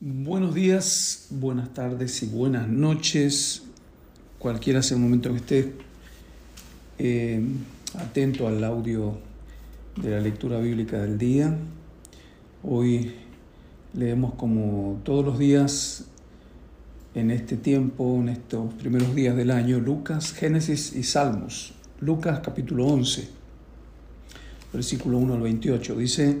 Buenos días, buenas tardes y buenas noches. Cualquiera sea el momento que esté eh, atento al audio de la lectura bíblica del día. Hoy leemos como todos los días en este tiempo, en estos primeros días del año, Lucas, Génesis y Salmos. Lucas capítulo 11, versículo 1 al 28. Dice,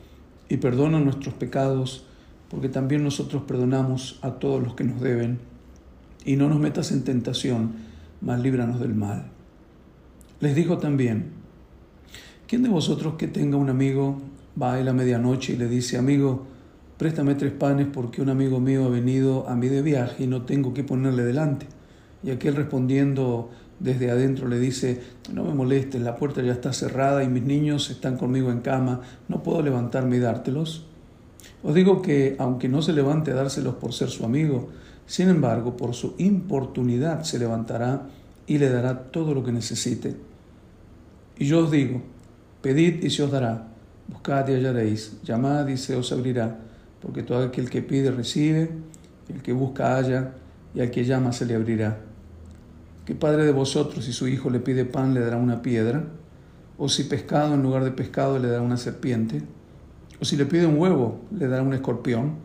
y perdona nuestros pecados, porque también nosotros perdonamos a todos los que nos deben. Y no nos metas en tentación, mas líbranos del mal. Les dijo también, ¿quién de vosotros que tenga un amigo va a la medianoche y le dice, amigo, préstame tres panes porque un amigo mío ha venido a mí de viaje y no tengo que ponerle delante? Y aquel respondiendo desde adentro le dice, no me molestes, la puerta ya está cerrada y mis niños están conmigo en cama, no puedo levantarme y dártelos. Os digo que aunque no se levante a dárselos por ser su amigo, sin embargo, por su importunidad se levantará y le dará todo lo que necesite. Y yo os digo, pedid y se os dará, buscad y hallaréis, llamad y se os abrirá, porque todo aquel que pide recibe, el que busca halla, y al que llama se le abrirá. ¿Qué padre de vosotros, si su hijo le pide pan, le dará una piedra? ¿O si pescado en lugar de pescado le dará una serpiente? ¿O si le pide un huevo, le dará un escorpión?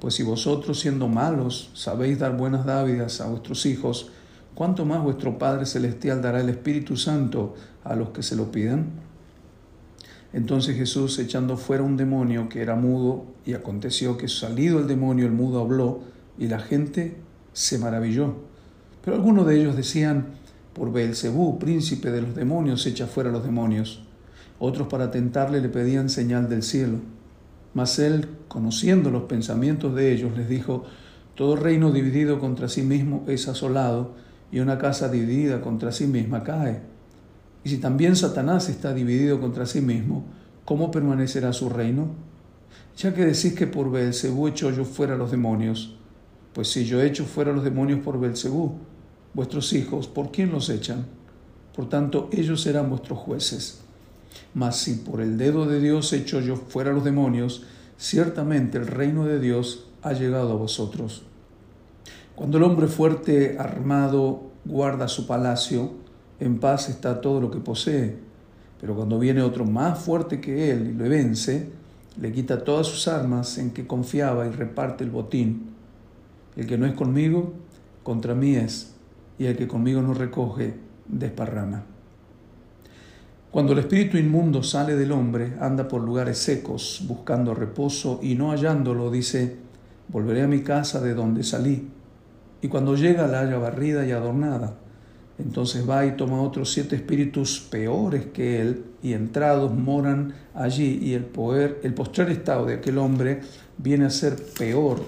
Pues si vosotros, siendo malos, sabéis dar buenas dávidas a vuestros hijos, ¿cuánto más vuestro Padre Celestial dará el Espíritu Santo a los que se lo pidan? Entonces Jesús, echando fuera un demonio que era mudo, y aconteció que salido el demonio, el mudo habló, y la gente se maravilló. Pero algunos de ellos decían, por Beelzebú, príncipe de los demonios, echa fuera los demonios. Otros para tentarle le pedían señal del cielo. Mas él, conociendo los pensamientos de ellos, les dijo, todo reino dividido contra sí mismo es asolado, y una casa dividida contra sí misma cae. Y si también Satanás está dividido contra sí mismo, ¿cómo permanecerá su reino? Ya que decís que por Beelzebú echo yo fuera los demonios, pues si yo echo fuera los demonios por Belcebú, vuestros hijos, ¿por quién los echan? Por tanto, ellos serán vuestros jueces. Mas si por el dedo de Dios echo yo fuera los demonios, ciertamente el reino de Dios ha llegado a vosotros. Cuando el hombre fuerte, armado, guarda su palacio, en paz está todo lo que posee. Pero cuando viene otro más fuerte que él y lo vence, le quita todas sus armas en que confiaba y reparte el botín. El que no es conmigo, contra mí es, y el que conmigo no recoge, desparrama. Cuando el espíritu inmundo sale del hombre, anda por lugares secos, buscando reposo, y no hallándolo, dice, volveré a mi casa de donde salí. Y cuando llega la haya barrida y adornada. Entonces va y toma otros siete espíritus peores que él, y entrados moran allí, y el, poder, el postrer estado de aquel hombre viene a ser peor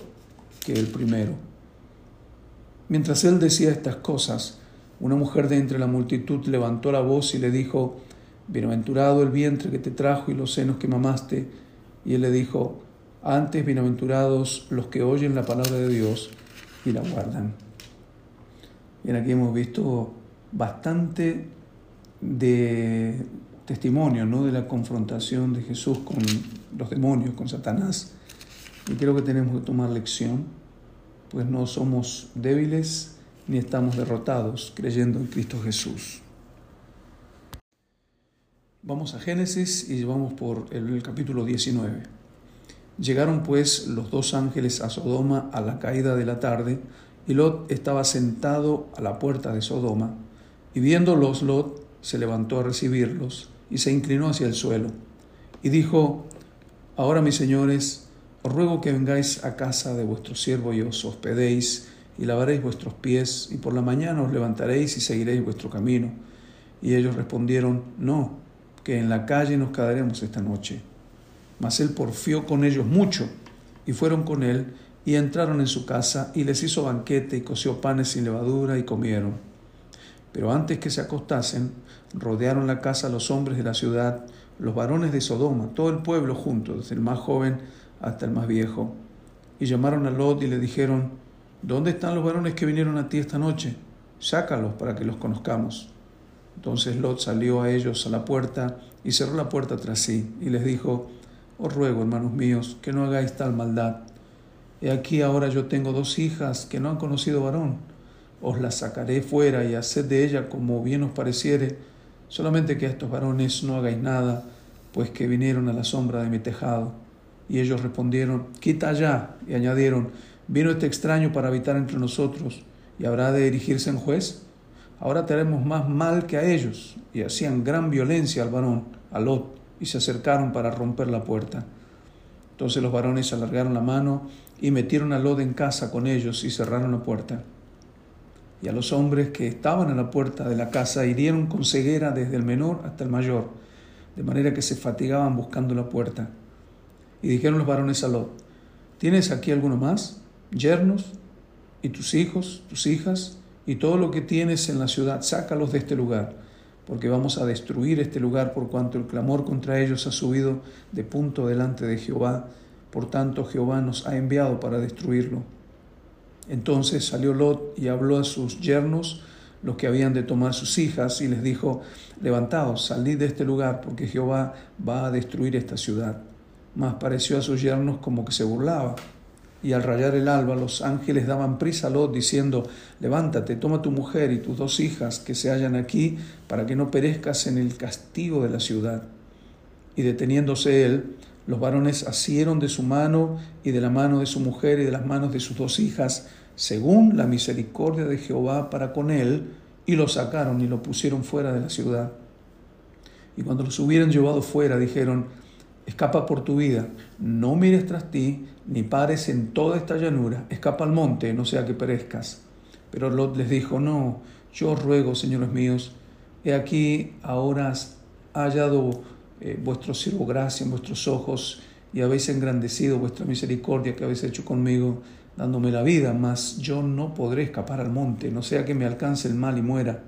que el primero. Mientras él decía estas cosas, una mujer de entre la multitud levantó la voz y le dijo, Bienaventurado el vientre que te trajo y los senos que mamaste. Y él le dijo, antes bienaventurados los que oyen la palabra de Dios y la guardan. Bien, aquí hemos visto bastante de testimonio ¿no? de la confrontación de Jesús con los demonios, con Satanás. Y creo que tenemos que tomar lección, pues no somos débiles ni estamos derrotados creyendo en Cristo Jesús. Vamos a Génesis y vamos por el capítulo 19. Llegaron pues los dos ángeles a Sodoma a la caída de la tarde, y Lot estaba sentado a la puerta de Sodoma, y viéndolos Lot se levantó a recibirlos y se inclinó hacia el suelo, y dijo, Ahora mis señores, os ruego que vengáis a casa de vuestro siervo y os hospedéis, y lavaréis vuestros pies, y por la mañana os levantaréis y seguiréis vuestro camino. Y ellos respondieron, No, que en la calle nos quedaremos esta noche. Mas él porfió con ellos mucho, y fueron con él, y entraron en su casa y les hizo banquete y coció panes sin levadura y comieron. Pero antes que se acostasen, rodearon la casa los hombres de la ciudad, los varones de Sodoma, todo el pueblo junto, desde el más joven hasta el más viejo. Y llamaron a Lot y le dijeron, ¿dónde están los varones que vinieron a ti esta noche? Sácalos para que los conozcamos. Entonces Lot salió a ellos a la puerta y cerró la puerta tras sí y les dijo, Os ruego, hermanos míos, que no hagáis tal maldad. He aquí ahora yo tengo dos hijas que no han conocido varón. Os las sacaré fuera y haced de ella como bien os pareciere, solamente que a estos varones no hagáis nada, pues que vinieron a la sombra de mi tejado. Y ellos respondieron, Quita allá. Y añadieron, Vino este extraño para habitar entre nosotros, y habrá de erigirse en juez ahora tenemos más mal que a ellos. Y hacían gran violencia al varón, a Lot, y se acercaron para romper la puerta. Entonces los varones alargaron la mano y metieron a Lot en casa con ellos y cerraron la puerta. Y a los hombres que estaban en la puerta de la casa hirieron con ceguera desde el menor hasta el mayor, de manera que se fatigaban buscando la puerta. Y dijeron los varones a Lot, ¿tienes aquí alguno más? ¿Yernos? ¿Y tus hijos, tus hijas? y todo lo que tienes en la ciudad, sácalos de este lugar, porque vamos a destruir este lugar por cuanto el clamor contra ellos ha subido de punto delante de Jehová, por tanto Jehová nos ha enviado para destruirlo. Entonces salió Lot y habló a sus yernos, los que habían de tomar sus hijas, y les dijo, levantaos, salid de este lugar, porque Jehová va a destruir esta ciudad. Mas pareció a sus yernos como que se burlaba y al rayar el alba los ángeles daban prisa a Lot diciendo, levántate, toma tu mujer y tus dos hijas que se hallan aquí, para que no perezcas en el castigo de la ciudad. Y deteniéndose él, los varones asieron de su mano y de la mano de su mujer y de las manos de sus dos hijas, según la misericordia de Jehová para con él, y lo sacaron y lo pusieron fuera de la ciudad. Y cuando los hubieran llevado fuera, dijeron, escapa por tu vida, no mires tras ti, ni pares en toda esta llanura, escapa al monte, no sea que perezcas. Pero Lot les dijo, no, yo ruego, señores míos, he aquí ahora ha hallado eh, vuestro siervo gracia en vuestros ojos y habéis engrandecido vuestra misericordia que habéis hecho conmigo, dándome la vida, mas yo no podré escapar al monte, no sea que me alcance el mal y muera.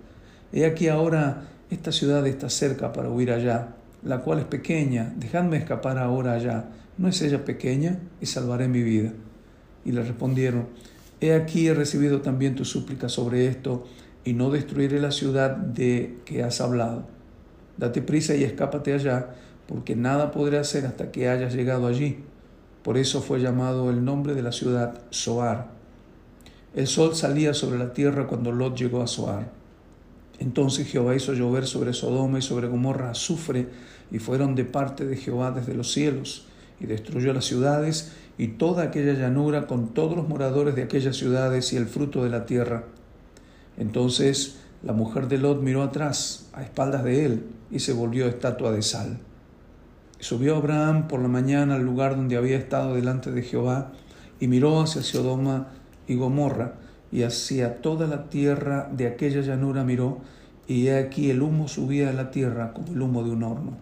He aquí ahora esta ciudad está cerca para huir allá la cual es pequeña, dejadme escapar ahora allá. ¿No es ella pequeña? Y salvaré mi vida. Y le respondieron, He aquí he recibido también tu súplica sobre esto, y no destruiré la ciudad de que has hablado. Date prisa y escápate allá, porque nada podré hacer hasta que hayas llegado allí. Por eso fue llamado el nombre de la ciudad Soar. El sol salía sobre la tierra cuando Lot llegó a Soar. Entonces Jehová hizo llover sobre Sodoma y sobre Gomorra azufre, y fueron de parte de Jehová desde los cielos, y destruyó las ciudades y toda aquella llanura con todos los moradores de aquellas ciudades y el fruto de la tierra. Entonces la mujer de Lot miró atrás, a espaldas de él, y se volvió estatua de sal. subió Abraham por la mañana al lugar donde había estado delante de Jehová, y miró hacia Sodoma y Gomorra, y hacia toda la tierra de aquella llanura miró, y he aquí el humo subía de la tierra como el humo de un horno.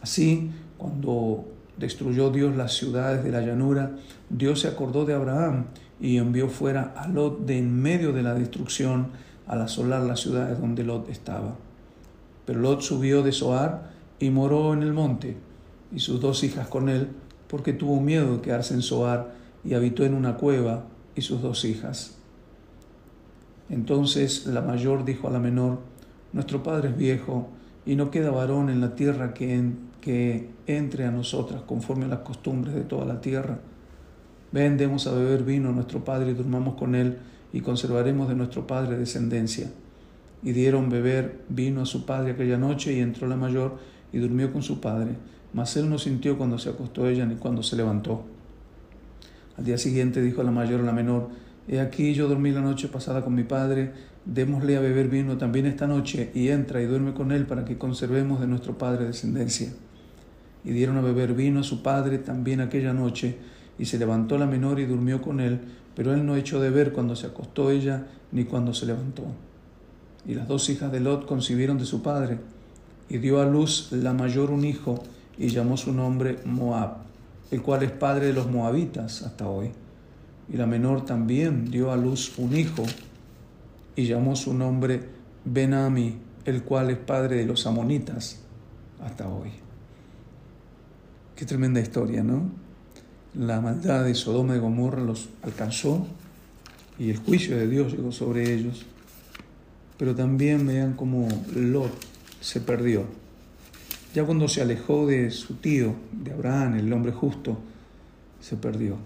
Así, cuando destruyó Dios las ciudades de la llanura, Dios se acordó de Abraham y envió fuera a Lot de en medio de la destrucción al asolar las ciudades donde Lot estaba. Pero Lot subió de Zoar y moró en el monte, y sus dos hijas con él, porque tuvo miedo de quedarse en Zoar y habitó en una cueva y sus dos hijas. Entonces la mayor dijo a la menor, Nuestro padre es viejo, y no queda varón en la tierra que, que entre a nosotras conforme a las costumbres de toda la tierra. Ven, demos a beber vino a nuestro padre y durmamos con él, y conservaremos de nuestro padre descendencia. Y dieron beber vino a su padre aquella noche, y entró la mayor y durmió con su padre. Mas él no sintió cuando se acostó ella ni cuando se levantó. Al día siguiente dijo la mayor a la menor, He aquí yo dormí la noche pasada con mi padre, démosle a beber vino también esta noche, y entra y duerme con él para que conservemos de nuestro padre descendencia. Y dieron a beber vino a su padre también aquella noche, y se levantó la menor y durmió con él, pero él no echó de ver cuando se acostó ella ni cuando se levantó. Y las dos hijas de Lot concibieron de su padre, y dio a luz la mayor un hijo, y llamó su nombre Moab, el cual es padre de los moabitas hasta hoy. y la menor también dio a luz un hijo y llamó su nombre Benami, el cual es padre de los amonitas hasta hoy. Qué tremenda historia, ¿no? La maldad de Sodoma y Gomorra los alcanzó y el juicio de Dios llegó sobre ellos. Pero también vean cómo Lot se perdió. Ya cuando se alejó de su tío, de Abraham, el hombre justo, se perdió.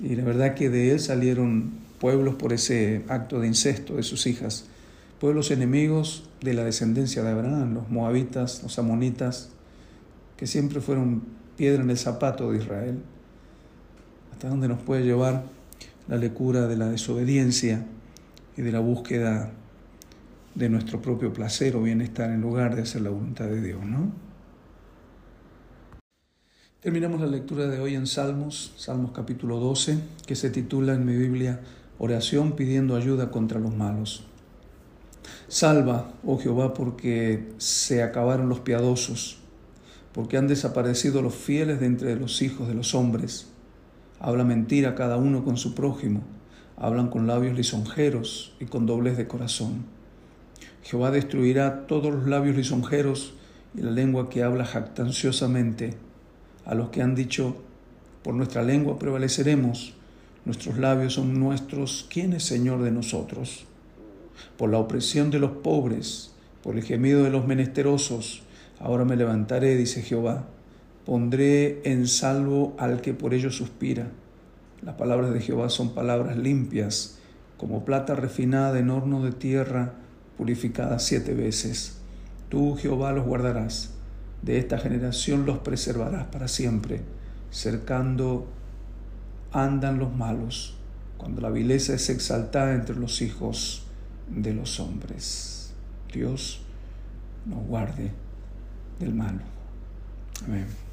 Y la verdad que de él salieron pueblos por ese acto de incesto de sus hijas, pueblos enemigos de la descendencia de Abraham, los moabitas, los amonitas, que siempre fueron piedra en el zapato de Israel. ¿Hasta dónde nos puede llevar la lecura de la desobediencia y de la búsqueda de nuestro propio placer o bienestar en lugar de hacer la voluntad de Dios, ¿no? Terminamos la lectura de hoy en Salmos, Salmos capítulo 12, que se titula en mi Biblia Oración pidiendo ayuda contra los malos. Salva, oh Jehová, porque se acabaron los piadosos, porque han desaparecido los fieles de entre los hijos de los hombres. Habla mentira cada uno con su prójimo, hablan con labios lisonjeros y con doblez de corazón. Jehová destruirá todos los labios lisonjeros y la lengua que habla jactanciosamente a los que han dicho, por nuestra lengua prevaleceremos, nuestros labios son nuestros, ¿quién es Señor de nosotros? Por la opresión de los pobres, por el gemido de los menesterosos, ahora me levantaré, dice Jehová, pondré en salvo al que por ello suspira. Las palabras de Jehová son palabras limpias, como plata refinada en horno de tierra, purificada siete veces. Tú, Jehová, los guardarás de esta generación los preservarás para siempre. Cercando andan los malos, cuando la vileza es exaltada entre los hijos de los hombres. Dios nos guarde del malo. Amén.